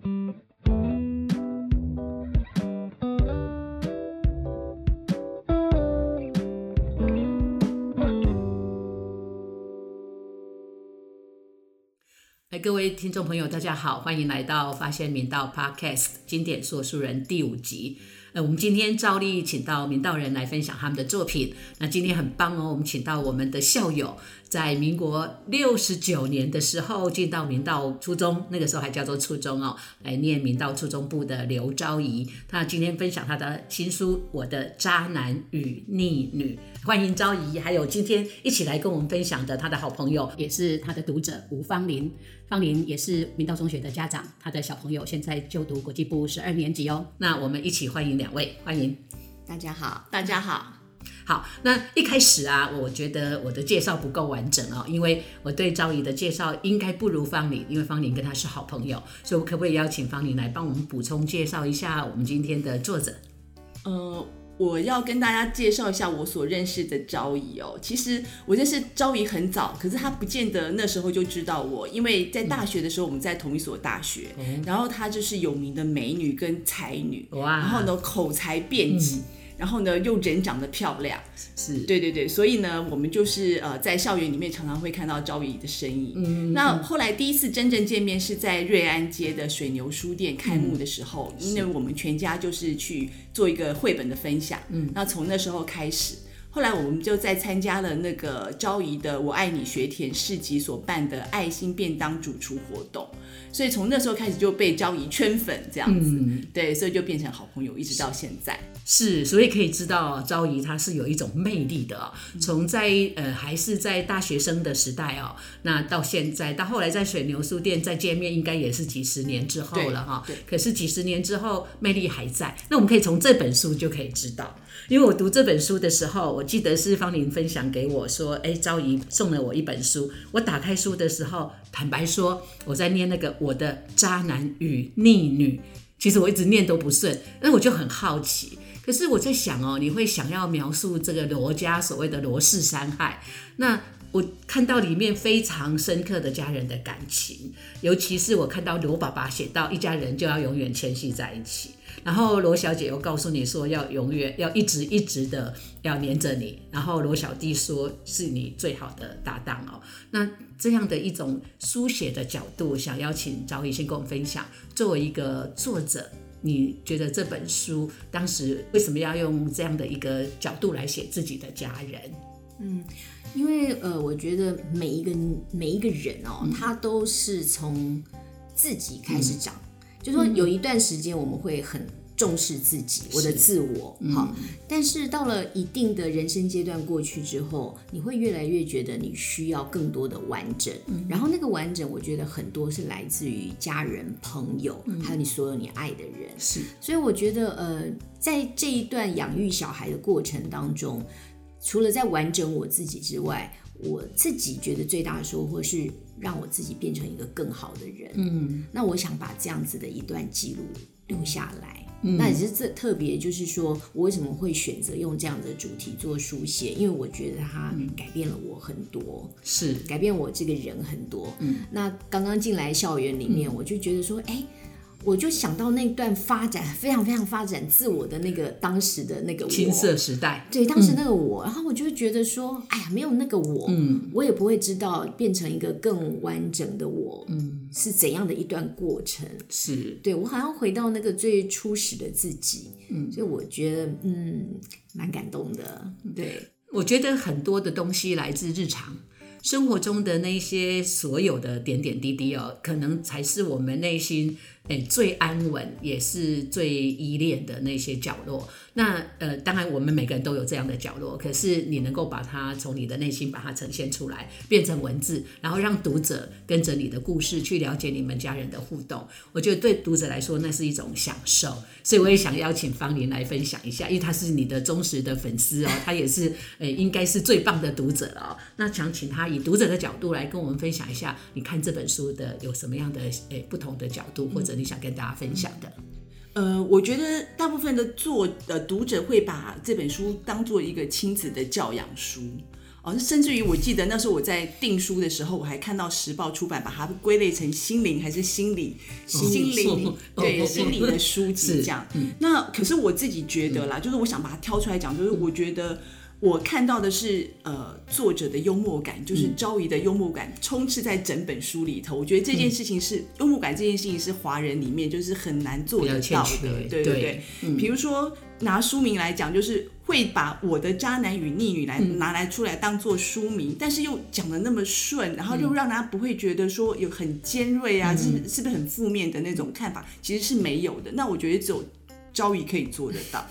哎，各位听众朋友，大家好，欢迎来到《发现明道 Podcast》经典说书人第五集。呃，我们今天照例请到明道人来分享他们的作品。那今天很棒哦，我们请到我们的校友。在民国六十九年的时候，进到明道初中，那个时候还叫做初中哦，来念明道初中部的刘昭仪，她今天分享她的新书《我的渣男与逆女》，欢迎昭仪，还有今天一起来跟我们分享的她的好朋友，也是她的读者吴芳林，芳林也是明道中学的家长，他的小朋友现在就读国际部十二年级哦，那我们一起欢迎两位，欢迎，大家好，大家好。好，那一开始啊，我觉得我的介绍不够完整哦，因为我对昭仪的介绍应该不如方玲，因为方玲跟她是好朋友，所以我可不可以邀请方玲来帮我们补充介绍一下我们今天的作者？呃，我要跟大家介绍一下我所认识的昭仪哦。其实我认识昭仪很早，可是她不见得那时候就知道我，因为在大学的时候我们在同一所大学，然后她就是有名的美女跟才女，哇，然后呢口才辩捷。然后呢，又人长得漂亮，是对对对，所以呢，我们就是呃，在校园里面常常会看到昭仪的身影。嗯，那后来第一次真正见面是在瑞安街的水牛书店开幕的时候，因为我们全家就是去做一个绘本的分享。嗯，那从那时候开始，后来我们就在参加了那个昭仪的“我爱你学田”市集所办的爱心便当主厨活动。所以从那时候开始就被昭仪圈粉这样子，对，所以就变成好朋友，一直到现在。是，所以可以知道昭仪她是有一种魅力的。从在呃还是在大学生的时代哦，那到现在到后来在水牛书店再见面，应该也是几十年之后了哈。可是几十年之后，魅力还在。那我们可以从这本书就可以知道。因为我读这本书的时候，我记得是方玲分享给我说：“哎，昭仪送了我一本书。”我打开书的时候，坦白说，我在念那个《我的渣男与逆女》，其实我一直念都不顺，那我就很好奇。可是我在想哦，你会想要描述这个罗家所谓的罗氏伤害？那我看到里面非常深刻的家人的感情，尤其是我看到罗爸爸写到一家人就要永远牵系在一起。然后罗小姐又告诉你说要永远要一直一直的要黏着你，然后罗小弟说是你最好的搭档哦。那这样的一种书写的角度，想邀请赵毅先跟我们分享。作为一个作者，你觉得这本书当时为什么要用这样的一个角度来写自己的家人？嗯，因为呃，我觉得每一个每一个人哦，他都是从自己开始长。就说有一段时间我们会很重视自己，我的自我，好，但是到了一定的人生阶段过去之后，你会越来越觉得你需要更多的完整，然后那个完整，我觉得很多是来自于家人、朋友，还有你所有你爱的人，是，所以我觉得，呃，在这一段养育小孩的过程当中，除了在完整我自己之外，我自己觉得最大的收获是。让我自己变成一个更好的人。嗯，那我想把这样子的一段记录留下来。那也是这特别，就是说我为什么会选择用这样的主题做书写？因为我觉得它改变了我很多，是改变我这个人很多。嗯，那刚刚进来校园里面，我就觉得说，哎。我就想到那段发展非常非常发展自我的那个当时的那个青涩时代，对当时那个我，然后我就觉得说，哎呀，没有那个我，嗯，我也不会知道变成一个更完整的我，嗯，是怎样的一段过程。是，对我好像回到那个最初始的自己，嗯，所以我觉得，嗯，蛮感动的。对，我觉得很多的东西来自日常。生活中的那些所有的点点滴滴哦，可能才是我们内心诶最安稳，也是最依恋的那些角落。那呃，当然我们每个人都有这样的角落，可是你能够把它从你的内心把它呈现出来，变成文字，然后让读者跟着你的故事去了解你们家人的互动，我觉得对读者来说那是一种享受。所以我也想邀请方林来分享一下，因为他是你的忠实的粉丝哦，他也是诶应该是最棒的读者哦。那想请他以读者的角度来跟我们分享一下，你看这本书的有什么样的诶不同的角度，或者你想跟大家分享的。呃，我觉得大部分的作呃读者会把这本书当做一个亲子的教养书，哦，甚至于我记得那时候我在订书的时候，我还看到时报出版把它归类成心灵还是心理心灵对心理的书籍这样。那可是我自己觉得啦，就是我想把它挑出来讲，就是我觉得。我看到的是，呃，作者的幽默感，就是昭仪的幽默感充斥在整本书里头。我觉得这件事情是幽默感，这件事情是华人里面就是很难做得到的，对对对。比如说拿书名来讲，就是会把我的渣男与逆女来拿来出来当做书名，但是又讲的那么顺，然后又让大家不会觉得说有很尖锐啊，是是不是很负面的那种看法，其实是没有的。那我觉得只有昭仪可以做得到。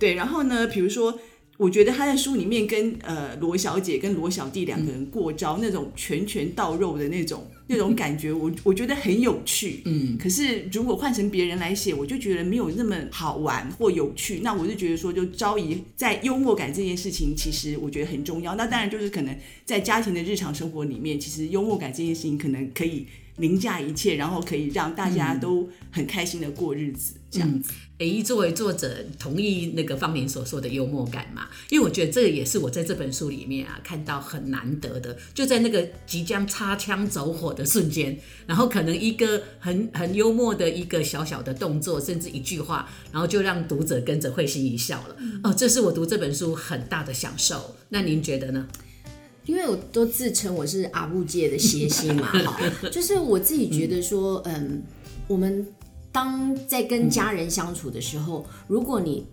对，然后呢，比如说。我觉得他在书里面跟呃罗小姐跟罗小弟两个人过招，那种拳拳到肉的那种那种感觉，我我觉得很有趣。嗯，可是如果换成别人来写，我就觉得没有那么好玩或有趣。那我就觉得说，就昭仪在幽默感这件事情，其实我觉得很重要。那当然就是可能在家庭的日常生活里面，其实幽默感这件事情可能可以凌驾一切，然后可以让大家都很开心的过日子，这样子。诶，作为作者，同意那个方明所说的幽默感嘛？因为我觉得这个也是我在这本书里面啊看到很难得的，就在那个即将擦枪走火的瞬间，然后可能一个很很幽默的一个小小的动作，甚至一句话，然后就让读者跟着会心一笑了。哦，这是我读这本书很大的享受。那您觉得呢？因为我都自称我是阿布界的谐星嘛，哈，就是我自己觉得说，嗯，我们。当在跟家人相处的时候，如果你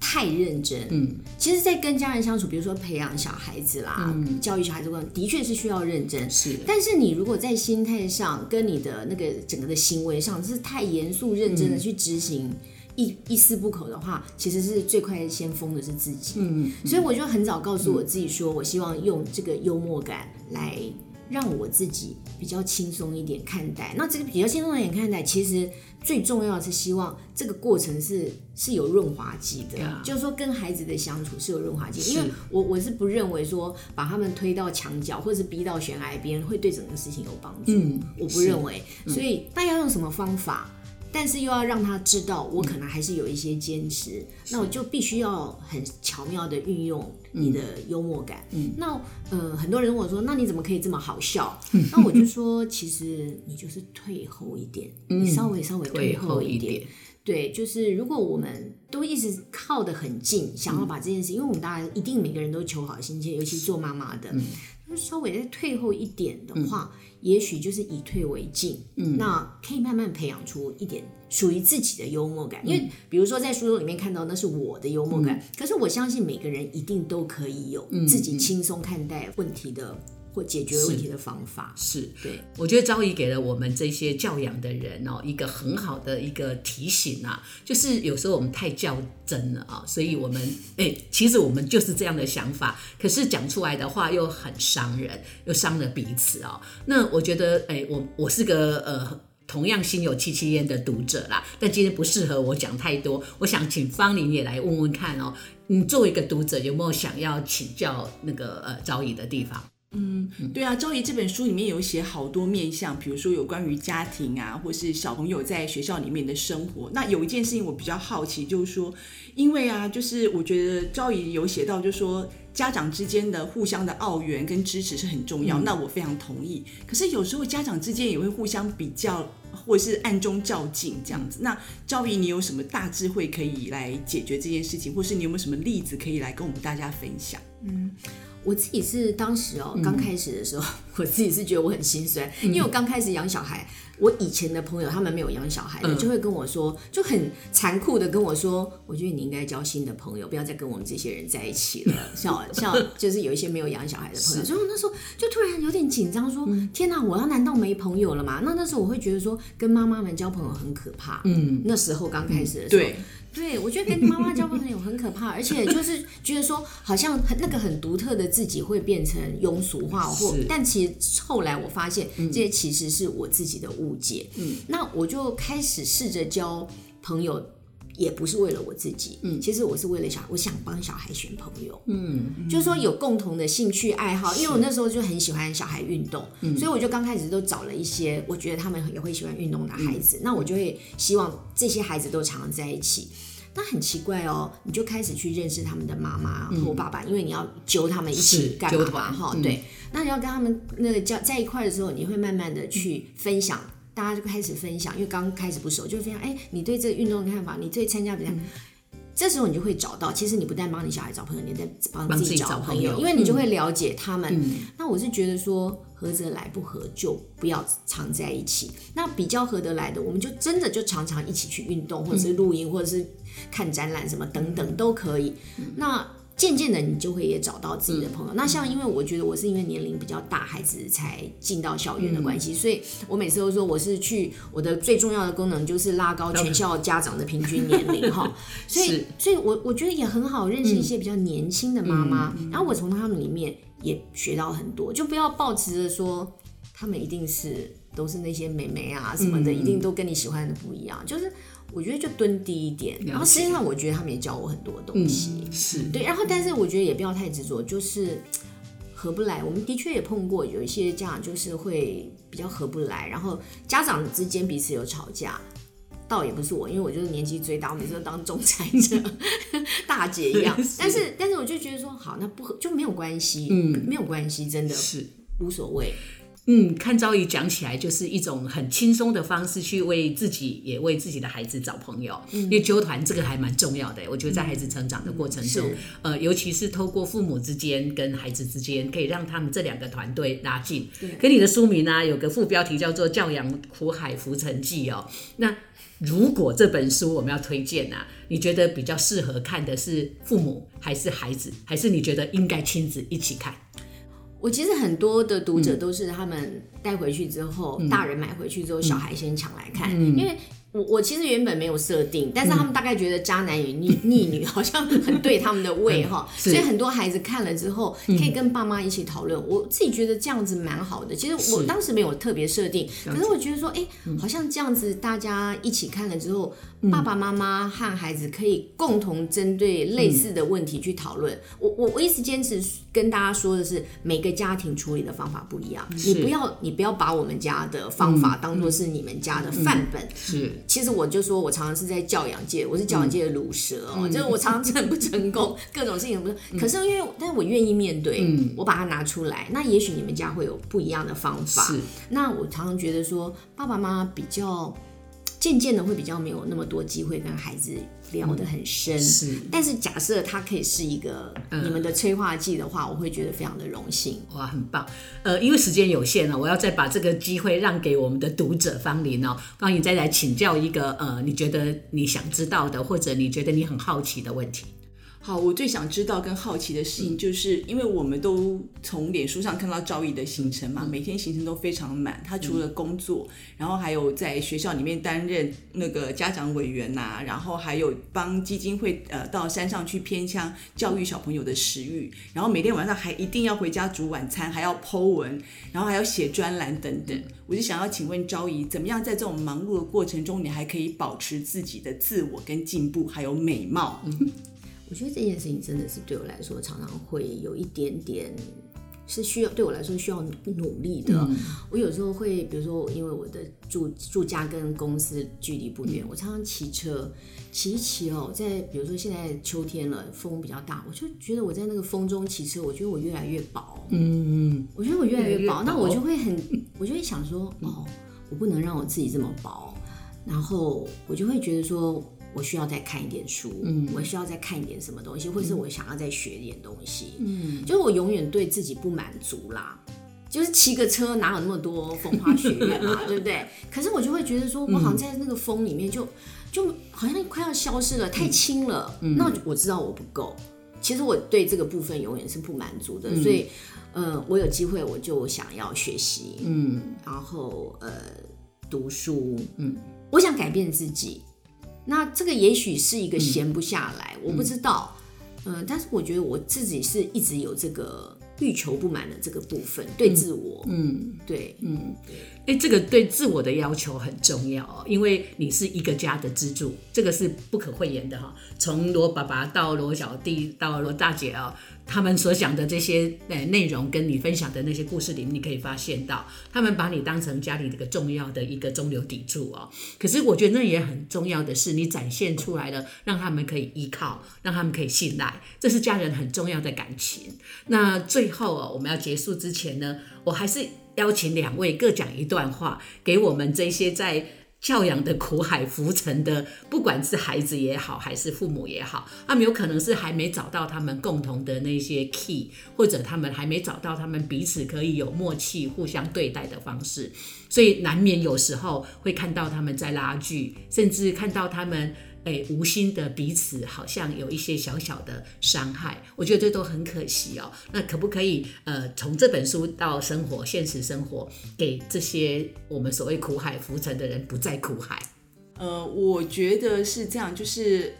太认真，嗯，其实，在跟家人相处，比如说培养小孩子啦，教育小孩子，的确是需要认真。是，但是你如果在心态上跟你的那个整个的行为上是太严肃认真的去执行一一丝不苟的话，其实是最快先疯的是自己。嗯，所以我就很早告诉我自己说，我希望用这个幽默感来。让我自己比较轻松一点看待，那这个比较轻松一点看待，其实最重要的是希望这个过程是是有润滑剂的，就是说跟孩子的相处是有润滑剂，因为我我是不认为说把他们推到墙角或者是逼到悬崖边会对整个事情有帮助，嗯，我不认为，所以大家用什么方法？但是又要让他知道，我可能还是有一些坚持，那我就必须要很巧妙的运用你的幽默感。嗯那呃，很多人问我说，那你怎么可以这么好笑？那我就说，其实你就是退后一点，你稍微稍微退后一点。对，就是如果我们都一直靠得很近，想要把这件事，因为我们大家一定每个人都求好心切，尤其做妈妈的，稍微再退后一点的话。也许就是以退为进，嗯，那可以慢慢培养出一点属于自己的幽默感。因为比如说在书中里面看到那是我的幽默感，可是我相信每个人一定都可以有自己轻松看待问题的。或解决问题的方法是对，我觉得昭仪给了我们这些教养的人哦一个很好的一个提醒啊，就是有时候我们太较真了啊，所以我们哎，其实我们就是这样的想法，可是讲出来的话又很伤人，又伤了彼此哦。那我觉得哎，我我是个呃同样心有戚戚焉的读者啦，但今天不适合我讲太多，我想请方玲也来问问看哦，你作为一个读者有没有想要请教那个呃昭仪的地方？嗯，对啊，周怡这本书里面有写好多面向，比如说有关于家庭啊，或是小朋友在学校里面的生活。那有一件事情我比较好奇，就是说，因为啊，就是我觉得赵怡有写到，就是说家长之间的互相的澳援跟支持是很重要。那我非常同意。可是有时候家长之间也会互相比较，或是暗中较劲这样子。那赵怡，你有什么大智慧可以来解决这件事情，或是你有没有什么例子可以来跟我们大家分享？嗯。我自己是当时哦，刚开始的时候，我自己是觉得我很心酸，因为我刚开始养小孩，我以前的朋友他们没有养小孩的，就会跟我说，就很残酷的跟我说，我觉得你应该交新的朋友，不要再跟我们这些人在一起了。像像 就是有一些没有养小孩的朋友，所以我那时候就突然有点紧张，说天哪，我要难道没朋友了吗？那那时候我会觉得说，跟妈妈们交朋友很可怕。嗯，那时候刚开始的时候。对，我觉得跟妈妈交朋友很可怕，而且就是觉得说，好像很那个很独特的自己会变成庸俗化，或但其实后来我发现，这些其实是我自己的误解。嗯，那我就开始试着交朋友，也不是为了我自己，嗯，其实我是为了小，我想帮小孩选朋友，嗯，就是说有共同的兴趣爱好，因为我那时候就很喜欢小孩运动，嗯。所以我就刚开始都找了一些我觉得他们也会喜欢运动的孩子，那我就会希望这些孩子都常常在一起。那很奇怪哦，你就开始去认识他们的妈妈和爸爸，因为你要揪他们一起干嘛哈？对，那你要跟他们那个交在一块的时候，你会慢慢的去分享，大家就开始分享，因为刚开始不熟，就分享，哎，你对这个运动的看法，你对参加比赛。这时候你就会找到，其实你不但帮你小孩找朋友，你在帮自己找找朋友，朋友因为你就会了解他们。那我是觉得说，合则来，不合就不要常在一起。那比较合得来的，我们就真的就常常一起去运动，或者是露营，或者是看展览什么等等都可以。那渐渐的，你就会也找到自己的朋友。那像因为我觉得我是因为年龄比较大，孩子才进到校园的关系，所以我每次都说我是去我的最重要的功能就是拉高全校家长的平均年龄哈。所以，所以我我觉得也很好认识一些比较年轻的妈妈，然后我从他们里面也学到很多，就不要抱持着说他们一定是都是那些美眉啊什么的，一定都跟你喜欢的不一样，就是。我觉得就蹲低一点，然后实际上我觉得他们也教我很多东西，是对，然后但是我觉得也不要太执着，就是合不来。我们的确也碰过有一些家长就是会比较合不来，然后家长之间彼此有吵架。倒也不是我，因为我就是年纪最大，我每次都当仲裁者，大姐一样。但是，但是我就觉得说，好，那不合就没有关系，嗯，没有关系，真的是。无所谓。嗯，看昭仪讲起来就是一种很轻松的方式，去为自己也为自己的孩子找朋友。因为纠团这个还蛮重要的，我觉得在孩子成长的过程中，呃，尤其是透过父母之间跟孩子之间，可以让他们这两个团队拉近。跟你的书名呢有个副标题叫做《教养苦海浮沉记》哦。那如果这本书我们要推荐啊，你觉得比较适合看的是父母还是孩子，还是你觉得应该亲子一起看？我其实很多的读者都是他们带回去之后，大人买回去之后，小孩先抢来看，因为。我我其实原本没有设定，但是他们大概觉得渣男与逆 逆女好像很对他们的胃哈，所以很多孩子看了之后可以跟爸妈一起讨论。我自己觉得这样子蛮好的。其实我当时没有特别设定，可是我觉得说，哎，好像这样子大家一起看了之后，爸爸妈妈和孩子可以共同针对类似的问题去讨论。我我我一直坚持跟大家说的是，每个家庭处理的方法不一样，你不要你不要把我们家的方法当做是你们家的范本。是。其实我就说，我常常是在教养界，我是教养界的乳蛇哦，就是我常常成不成功，各种事情不是。可是因为，但是我愿意面对，我把它拿出来。那也许你们家会有不一样的方法。是那我常常觉得说，爸爸妈妈比较。渐渐的会比较没有那么多机会跟孩子聊得很深，是。但是假设它可以是一个你们的催化剂的话，我会觉得非常的荣幸。哇，很棒。呃，因为时间有限了，我要再把这个机会让给我们的读者方林哦，方林再来请教一个呃，你觉得你想知道的，或者你觉得你很好奇的问题。好，我最想知道跟好奇的事情，就是因为我们都从脸书上看到赵毅的行程嘛，每天行程都非常满。他除了工作，然后还有在学校里面担任那个家长委员呐，然后还有帮基金会呃到山上去偏乡教育小朋友的食欲，然后每天晚上还一定要回家煮晚餐，还要剖文，然后还要写专栏等等。我就想要请问昭仪，怎么样在这种忙碌的过程中，你还可以保持自己的自我跟进步，还有美貌？我觉得这件事情真的是对我来说，常常会有一点点是需要对我来说需要努力的。我有时候会，比如说，因为我的住住家跟公司距离不远，我常常骑车骑一骑哦，在比如说现在秋天了，风比较大，我就觉得我在那个风中骑车，我觉得我越来越薄。嗯嗯，我觉得我越来越薄，那我就会很，我就会想说，哦，我不能让我自己这么薄，然后我就会觉得说。我需要再看一点书，嗯，我需要再看一点什么东西，或是我想要再学一点东西，嗯，就是我永远对自己不满足啦，就是骑个车哪有那么多风花雪月嘛，对不对？可是我就会觉得说，我好像在那个风里面，就就好像快要消失了，太轻了，那我知道我不够。其实我对这个部分永远是不满足的，所以，呃，我有机会我就想要学习，嗯，然后呃，读书，嗯，我想改变自己。那这个也许是一个闲不下来，我不知道，嗯，但是我觉得我自己是一直有这个欲求不满的这个部分，对自我，嗯，对，嗯，哎，这个对自我的要求很重要哦，因为你是一个家的支柱，这个是不可讳言的哈。从罗爸爸到罗小弟到罗大姐啊，他们所讲的这些呃内容，跟你分享的那些故事里面，你可以发现到，他们把你当成家里这个重要的一个中流砥柱哦。可是我觉得那也很重要的是，你展现出来了，让他们可以依靠，让他们可以信赖，这是家人很重要的感情。那最后哦，我们要结束之前呢，我还是邀请两位各讲一段话，给我们这些在。教养的苦海浮沉的，不管是孩子也好，还是父母也好，他们有可能是还没找到他们共同的那些 key，或者他们还没找到他们彼此可以有默契、互相对待的方式，所以难免有时候会看到他们在拉锯，甚至看到他们。哎，无心的彼此好像有一些小小的伤害，我觉得这都很可惜哦。那可不可以呃，从这本书到生活、现实生活，给这些我们所谓苦海浮沉的人不再苦海？呃，我觉得是这样，就是。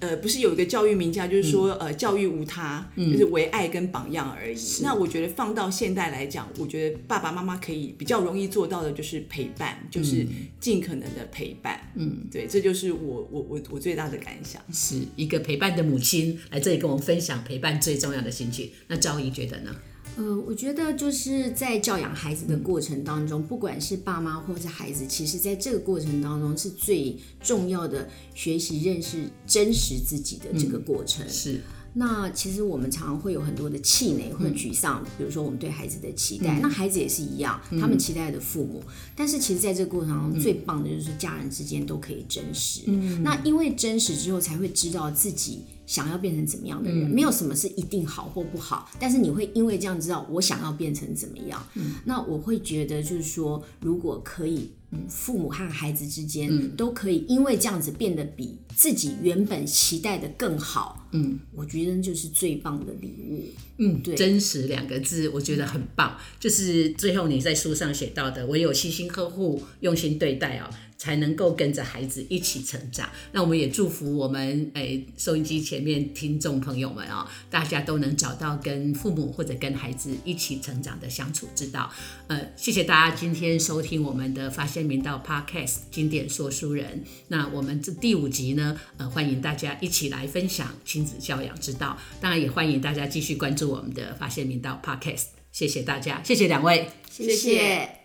呃，不是有一个教育名家，就是说，呃，教育无他，就是唯爱跟榜样而已。那我觉得放到现代来讲，我觉得爸爸妈妈可以比较容易做到的，就是陪伴，就是尽可能的陪伴。嗯，对，这就是我我我我最大的感想，是一个陪伴的母亲来这里跟我们分享陪伴最重要的心情。那赵怡觉得呢？呃，我觉得就是在教养孩子的过程当中，不管是爸妈或是孩子，其实在这个过程当中是最重要的学习认识真实自己的这个过程。是。那其实我们常常会有很多的气馁或者沮丧，比如说我们对孩子的期待，那孩子也是一样，他们期待的父母。但是其实在这个过程当中，最棒的就是家人之间都可以真实。那因为真实之后，才会知道自己。想要变成怎么样的人，没有什么是一定好或不好，但是你会因为这样知道我想要变成怎么样。那我会觉得就是说，如果可以，父母和孩子之间都可以因为这样子变得比自己原本期待的更好。嗯，我觉得就是最棒的礼物。嗯，对，真实两个字我觉得很棒，就是最后你在书上写到的，我有细心呵护、用心对待哦。才能够跟着孩子一起成长。那我们也祝福我们诶收音机前面听众朋友们啊，大家都能找到跟父母或者跟孩子一起成长的相处之道。呃，谢谢大家今天收听我们的发现明道 Podcast 经典说书人。那我们这第五集呢，呃，欢迎大家一起来分享亲子教养之道。当然也欢迎大家继续关注我们的发现明道 Podcast。谢谢大家，谢谢两位，谢谢。